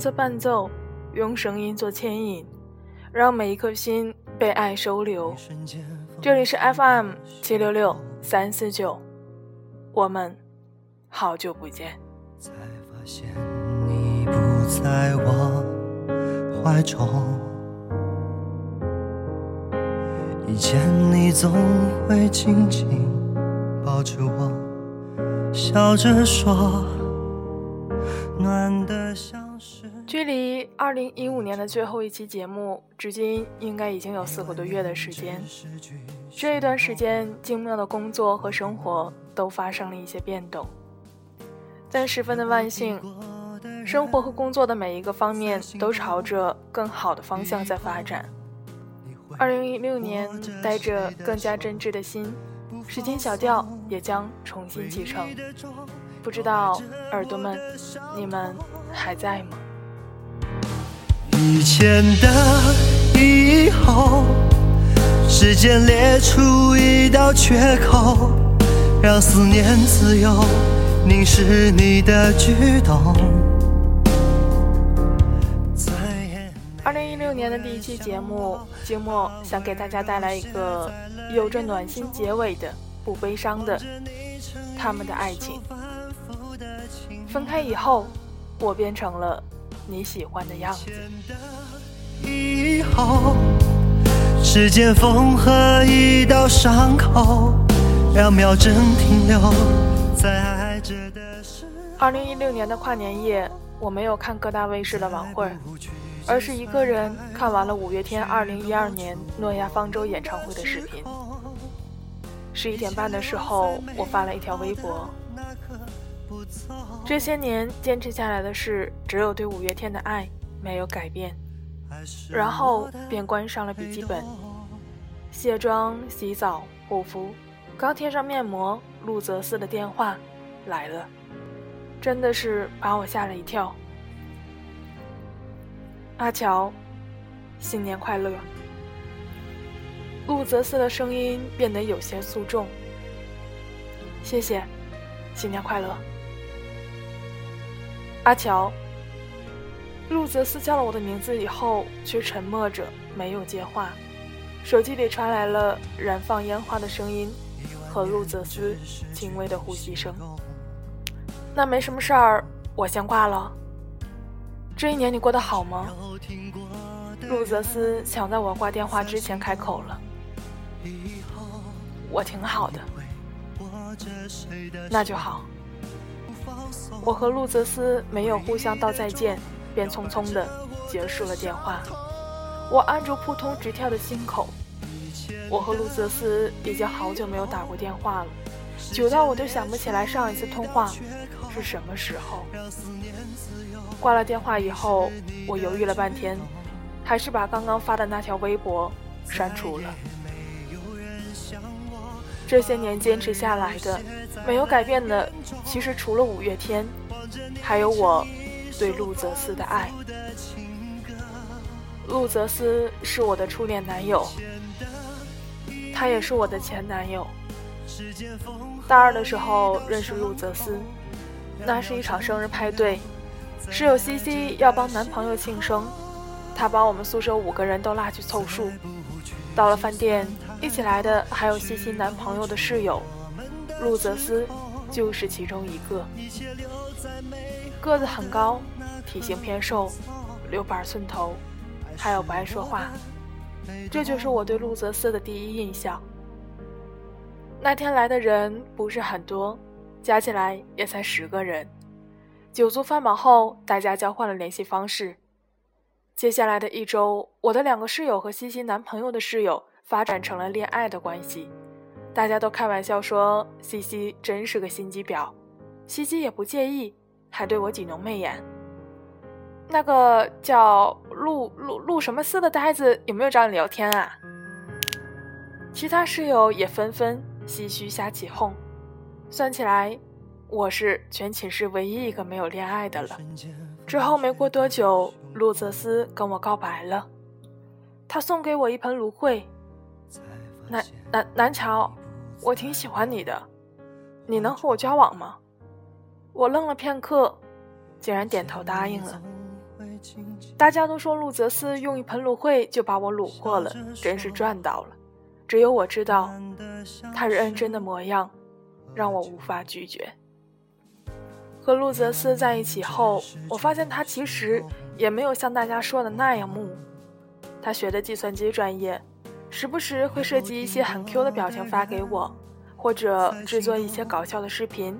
做伴奏，用声音做牵引，让每一颗心被爱收留。这里是 FM 七六六三四九，我们好久不见。才发现你不在我怀中，以前你总会紧紧抱着我，笑着说。暖的像是距离二零一五年的最后一期节目，至今应该已经有四个多月的时间。这一段时间，精妙的工作和生活都发生了一些变动，但十分的万幸，生活和工作的每一个方面都朝着更好的方向在发展。二零一六年，带着更加真挚的心，时间小调也将重新启程。不知道耳朵们，你们还在吗？以前的以后，时间裂出一道缺口，让思念自由凝视你的举动。二零一六年的第一期节目，静默想给大家带来一个有着暖心结尾的、不悲伤的他们的爱情。分开以后，我变成了你喜欢的样子。时间缝合一道伤口，让秒针停留在爱着的时。二零一六年的跨年夜，我没有看各大卫视的晚会，而是一个人看完了五月天二零一二年诺亚方舟演唱会的视频。十一点半的时候，我发了一条微博。这些年坚持下来的事，只有对五月天的爱没有改变。然后便关上了笔记本，卸妆、洗澡、护肤，刚贴上面膜，陆泽思的电话来了，真的是把我吓了一跳。阿乔，新年快乐！陆泽思的声音变得有些肃重。谢谢，新年快乐。阿乔，陆泽斯叫了我的名字以后，却沉默着没有接话。手机里传来了燃放烟花的声音和陆泽斯轻微的呼吸声。那没什么事儿，我先挂了。这一年你过得好吗？陆泽斯抢在我挂电话之前开口了。我挺好的，那就好。我和陆泽斯没有互相道再见，便匆匆地结束了电话。我按住扑通直跳的心口。我和陆泽斯已经好久没有打过电话了，久到我都想不起来上一次通话是什么时候。挂了电话以后，我犹豫了半天，还是把刚刚发的那条微博删除了。这些年坚持下来的，没有改变的，其实除了五月天，还有我对陆泽思的爱。陆泽思是我的初恋男友，他也是我的前男友。大二的时候认识陆泽思，那是一场生日派对，室友西西要帮男朋友庆生，他把我们宿舍五个人都拉去凑数。到了饭店。一起来的还有西西男朋友的室友陆泽斯，就是其中一个。个子很高，体型偏瘦，留板寸头，还有不爱说话。这就是我对陆泽斯的第一印象。那天来的人不是很多，加起来也才十个人。酒足饭饱后，大家交换了联系方式。接下来的一周，我的两个室友和西西男朋友的室友。发展成了恋爱的关系，大家都开玩笑说西西真是个心机婊，西西也不介意，还对我挤浓媚眼。那个叫陆陆陆什么思的呆子有没有找你聊天啊？其他室友也纷纷唏嘘瞎起哄，算起来，我是全寝室唯一一个没有恋爱的了。之后没过多久，陆泽思跟我告白了，他送给我一盆芦荟。南南南桥，我挺喜欢你的，你能和我交往吗？我愣了片刻，竟然点头答应了。大家都说陆泽斯用一盆芦荟就把我虏获了，真是赚到了。只有我知道，他认真的模样，让我无法拒绝。和陆泽斯在一起后，我发现他其实也没有像大家说的那样木。他学的计算机专业，时不时会设计一些很 Q 的表情发给我，或者制作一些搞笑的视频。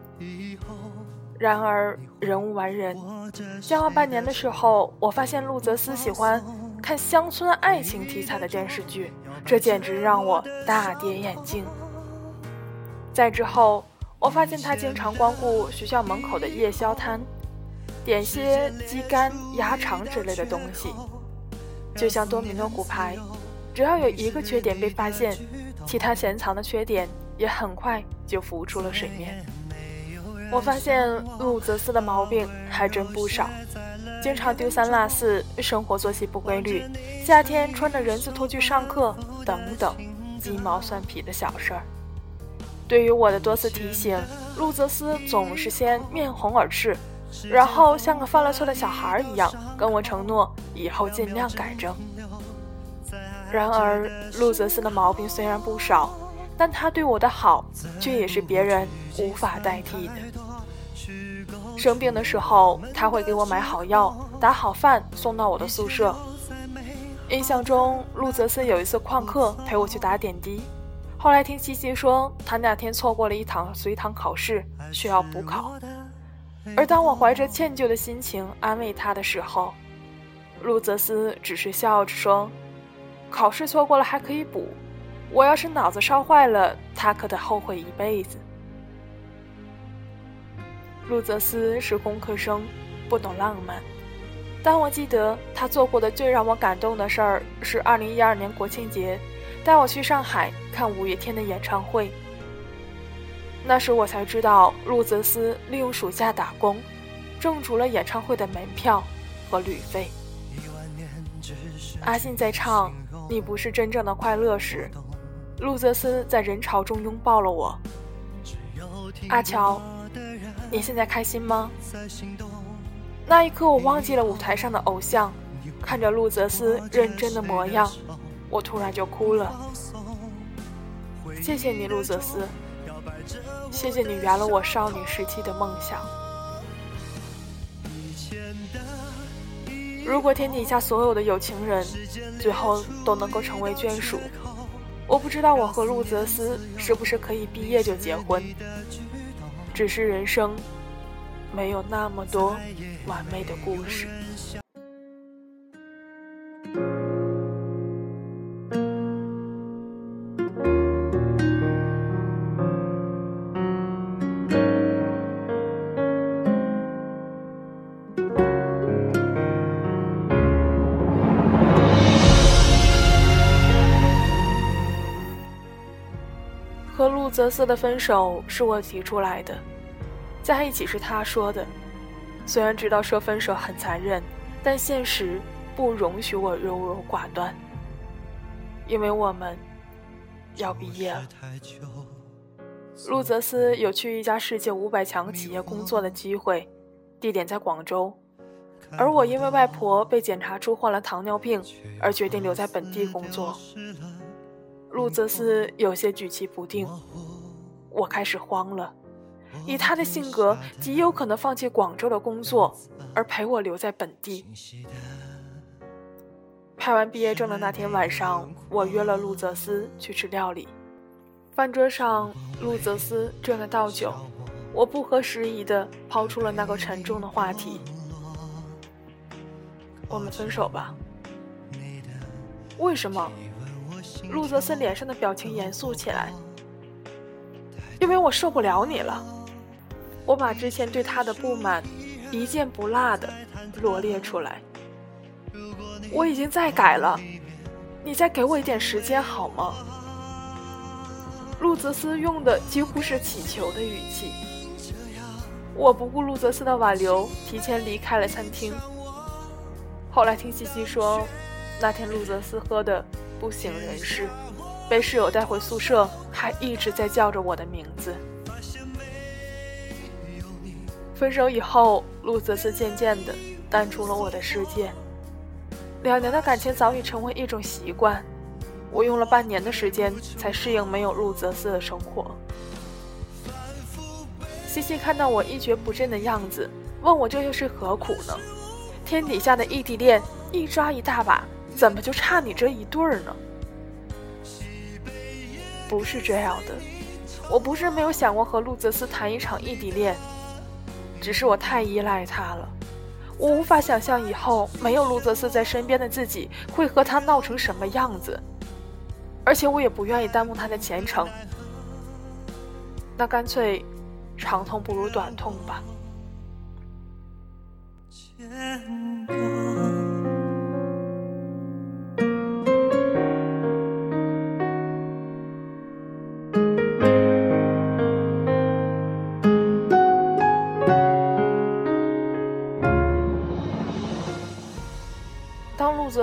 然而人无完人，交往半年的时候，我发现陆泽斯喜欢看乡村爱情题材的电视剧，这简直让我大跌眼镜。再之后。我发现他经常光顾学校门口的夜宵摊，点些鸡肝、鸭肠之类的东西，就像多米诺骨牌，只要有一个缺点被发现，其他潜藏的缺点也很快就浮出了水面。我发现陆泽斯的毛病还真不少，经常丢三落四，生活作息不规律，夏天穿着人字拖去上课，等等鸡毛蒜皮的小事儿。对于我的多次提醒，陆泽斯总是先面红耳赤，然后像个犯了错的小孩一样跟我承诺以后尽量改正。然而，陆泽斯的毛病虽然不少，但他对我的好却也是别人无法代替的。生病的时候，他会给我买好药、打好饭送到我的宿舍。印象中，陆泽斯有一次旷课陪我去打点滴。后来听西西说，他那天错过了一堂随堂考试，需要补考。而当我怀着歉疚的心情安慰他的时候，陆泽斯只是笑着说：“考试错过了还可以补，我要是脑子烧坏了，他可得后悔一辈子。”陆泽斯是工科生，不懂浪漫，但我记得他做过的最让我感动的事儿是二零一二年国庆节。带我去上海看五月天的演唱会。那时我才知道，陆泽斯利用暑假打工，挣足了演唱会的门票和旅费。阿信在唱《你不是真正的快乐》时，陆泽斯在人潮中拥抱了我。阿乔，你现在开心吗？那一刻，我忘记了舞台上的偶像，看着陆泽斯认真的模样。我突然就哭了，谢谢你，陆泽斯，谢谢你圆了我少女时期的梦想。如果天底下所有的有情人最后都能够成为眷属，我不知道我和陆泽斯是不是可以毕业就结婚。只是人生没有那么多完美的故事。泽斯的分手是我提出来的，在一起是他说的。虽然知道说分手很残忍，但现实不容许我优柔寡断，因为我们要毕业了。陆泽斯有去一家世界五百强企业工作的机会，地点在广州，而我因为外婆被检查出患了糖尿病，而决定留在本地工作。陆泽斯有些举棋不定。我开始慌了，以他的性格，极有可能放弃广州的工作，而陪我留在本地。拍完毕业证的那天晚上，我约了陆泽斯去吃料理。饭桌上，陆泽斯正在倒酒，我不合时宜的抛出了那个沉重的话题：“我们分手吧。”为什么？陆泽斯脸上的表情严肃起来。因为我受不了你了，我把之前对他的不满一件不落的罗列出来。我已经在改了，你再给我一点时间好吗？陆泽斯用的几乎是乞求的语气。我不顾陆泽斯的挽留，提前离开了餐厅。后来听西西说，那天陆泽斯喝的不省人事。被室友带回宿舍，还一直在叫着我的名字。分手以后，路泽斯渐渐的淡出了我的世界。两年的感情早已成为一种习惯，我用了半年的时间才适应没有路泽斯的生活。西西看到我一蹶不振的样子，问我这又是何苦呢？天底下的异地恋一抓一大把，怎么就差你这一对儿呢？不是这样的，我不是没有想过和路泽斯谈一场异地恋，只是我太依赖他了，我无法想象以后没有路泽斯在身边的自己会和他闹成什么样子，而且我也不愿意耽误他的前程，那干脆，长痛不如短痛吧。当路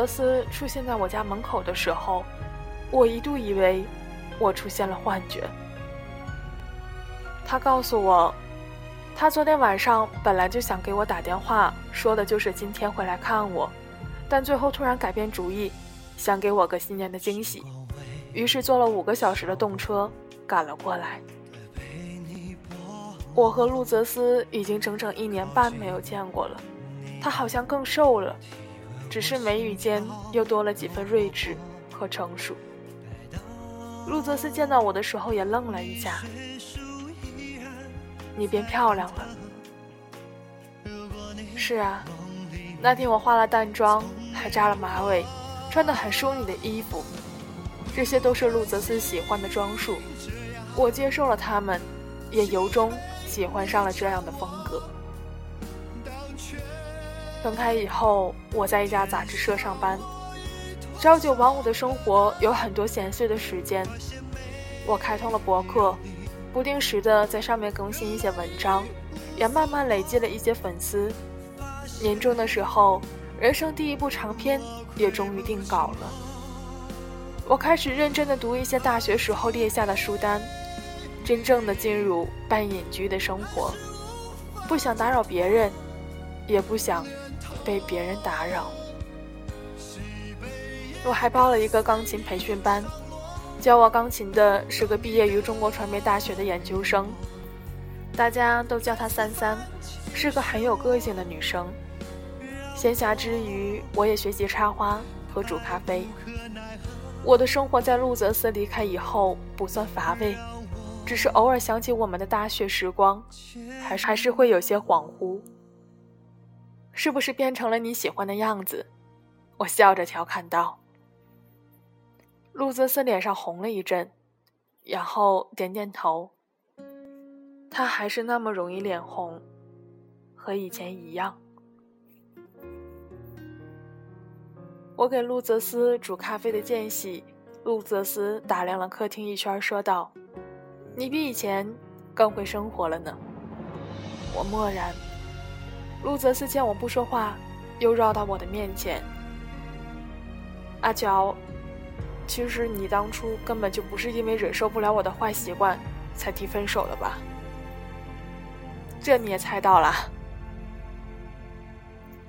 斯出现在我家门口的时候，我一度以为我出现了幻觉。他告诉我，他昨天晚上本来就想给我打电话，说的就是今天会来看我，但最后突然改变主意，想给我个新年的惊喜，于是坐了五个小时的动车赶了过来。我和路泽斯已经整整一年半没有见过了，他好像更瘦了。只是眉宇间又多了几分睿智和成熟。路泽斯见到我的时候也愣了一下：“你变漂亮了。”“是啊，那天我化了淡妆，还扎了马尾，穿的很淑女的衣服，这些都是路泽斯喜欢的装束。我接受了他们，也由衷喜欢上了这样的风格。”分开以后，我在一家杂志社上班，朝九晚五的生活有很多闲碎的时间。我开通了博客，不定时的在上面更新一些文章，也慢慢累积了一些粉丝。年终的时候，人生第一部长篇也终于定稿了。我开始认真的读一些大学时候列下的书单，真正的进入半隐居的生活，不想打扰别人，也不想。被别人打扰，我还报了一个钢琴培训班，教我钢琴的是个毕业于中国传媒大学的研究生，大家都叫她三三，是个很有个性的女生。闲暇之余，我也学习插花和煮咖啡。我的生活在路泽斯离开以后不算乏味，只是偶尔想起我们的大学时光，还是还是会有些恍惚。是不是变成了你喜欢的样子？我笑着调侃道。路泽斯脸上红了一阵，然后点点头。他还是那么容易脸红，和以前一样。我给路泽斯煮咖啡的间隙，路泽斯打量了客厅一圈，说道：“你比以前更会生活了呢。”我默然。路泽斯见我不说话，又绕到我的面前。阿乔，其实你当初根本就不是因为忍受不了我的坏习惯才提分手的吧？这你也猜到了。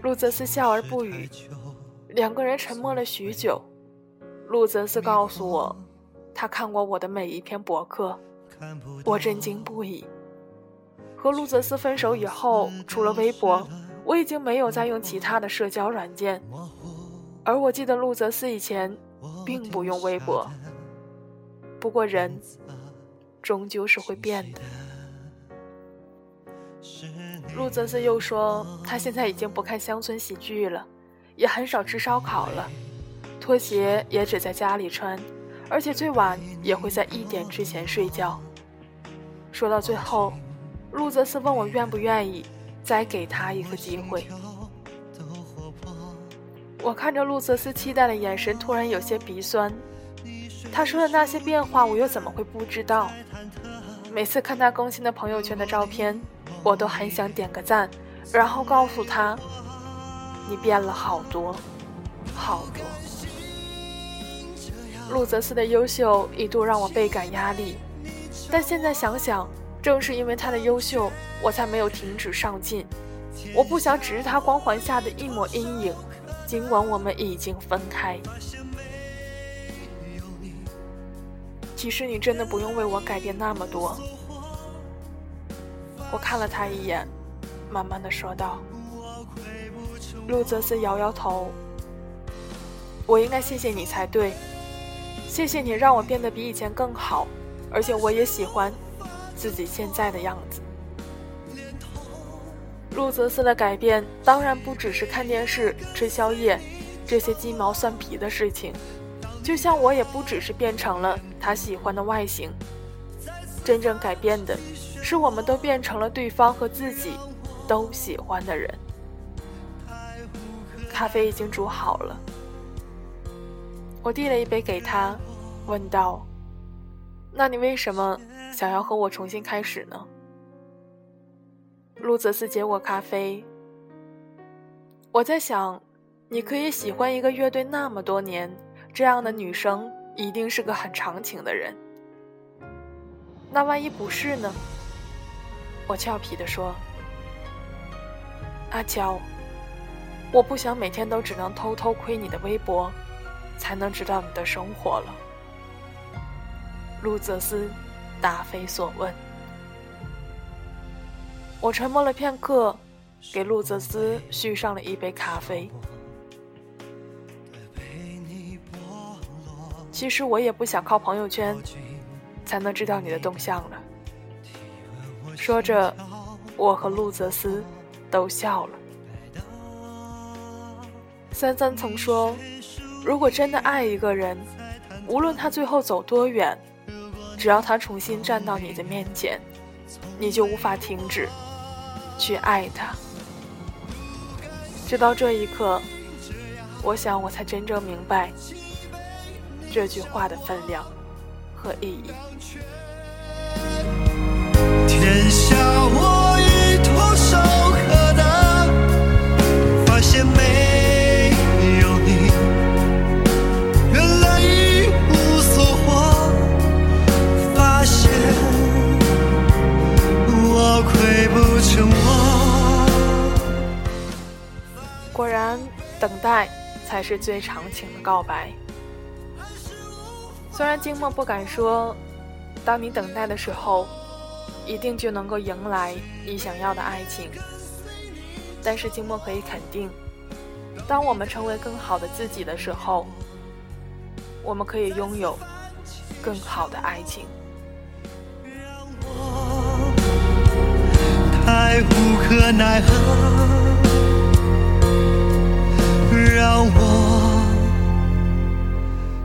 路泽斯笑而不语，两个人沉默了许久。路泽斯告诉我，他看过我的每一篇博客，我震惊不已。和路泽斯分手以后，除了微博，我已经没有再用其他的社交软件。而我记得路泽斯以前并不用微博。不过人终究是会变的。路泽斯又说，他现在已经不看乡村喜剧了，也很少吃烧烤了，拖鞋也只在家里穿，而且最晚也会在一点之前睡觉。说到最后。路泽斯问我愿不愿意再给他一个机会。我看着路泽斯期待的眼神，突然有些鼻酸。他说的那些变化，我又怎么会不知道？每次看他更新的朋友圈的照片，我都很想点个赞，然后告诉他：“你变了好多，好多。”路泽斯的优秀一度让我倍感压力，但现在想想。正是因为他的优秀，我才没有停止上进。我不想只是他光环下的一抹阴影，尽管我们已经分开。其实你真的不用为我改变那么多。我看了他一眼，慢慢的说道。陆泽斯摇摇头。我应该谢谢你才对，谢谢你让我变得比以前更好，而且我也喜欢自己现在的样子。陆泽斯的改变当然不只是看电视、吃宵夜这些鸡毛蒜皮的事情，就像我也不只是变成了他喜欢的外形。真正改变的是，我们都变成了对方和自己都喜欢的人。咖啡已经煮好了，我递了一杯给他，问道：“那你为什么想要和我重新开始呢？”路泽斯接过咖啡。我在想，你可以喜欢一个乐队那么多年，这样的女生一定是个很长情的人。那万一不是呢？我俏皮地说：“阿娇，我不想每天都只能偷偷窥你的微博，才能知道你的生活了。”路泽斯答非所问。我沉默了片刻，给路泽斯续上了一杯咖啡。其实我也不想靠朋友圈才能知道你的动向了。说着，我和路泽斯都笑了。三三曾说，如果真的爱一个人，无论他最后走多远，只要他重新站到你的面前，你就无法停止。去爱他，直到这一刻，我想我才真正明白这句话的分量和意义。等待才是最长情的告白。虽然静默不敢说，当你等待的时候，一定就能够迎来你想要的爱情。但是静默可以肯定，当我们成为更好的自己的时候，我们可以拥有更好的爱情。太无可奈何。让我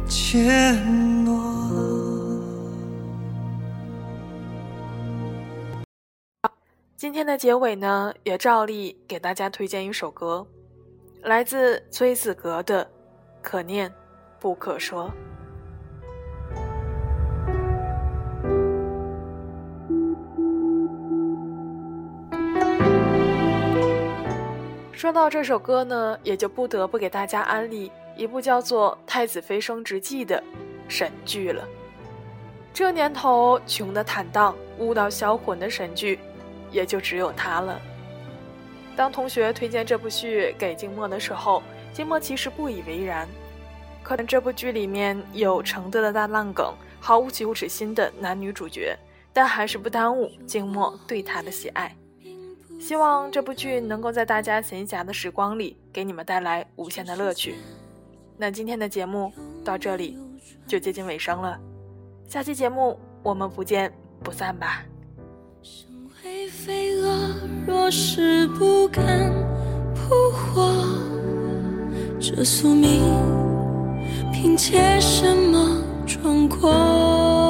牵诺。今天的结尾呢，也照例给大家推荐一首歌，来自崔子格的《可念不可说》。说到这首歌呢，也就不得不给大家安利一部叫做《太子妃升职记》的神剧了。这年头穷的坦荡、悟到销魂的神剧，也就只有它了。当同学推荐这部剧给静默的时候，静默其实不以为然。可能这部剧里面有承德的大烂梗，毫无羞耻心的男女主角，但还是不耽误静默对他的喜爱。希望这部剧能够在大家闲暇的时光里给你们带来无限的乐趣。那今天的节目到这里就接近尾声了，下期节目我们不见不散吧。若是不敢扑火，这宿命凭借什么闯过？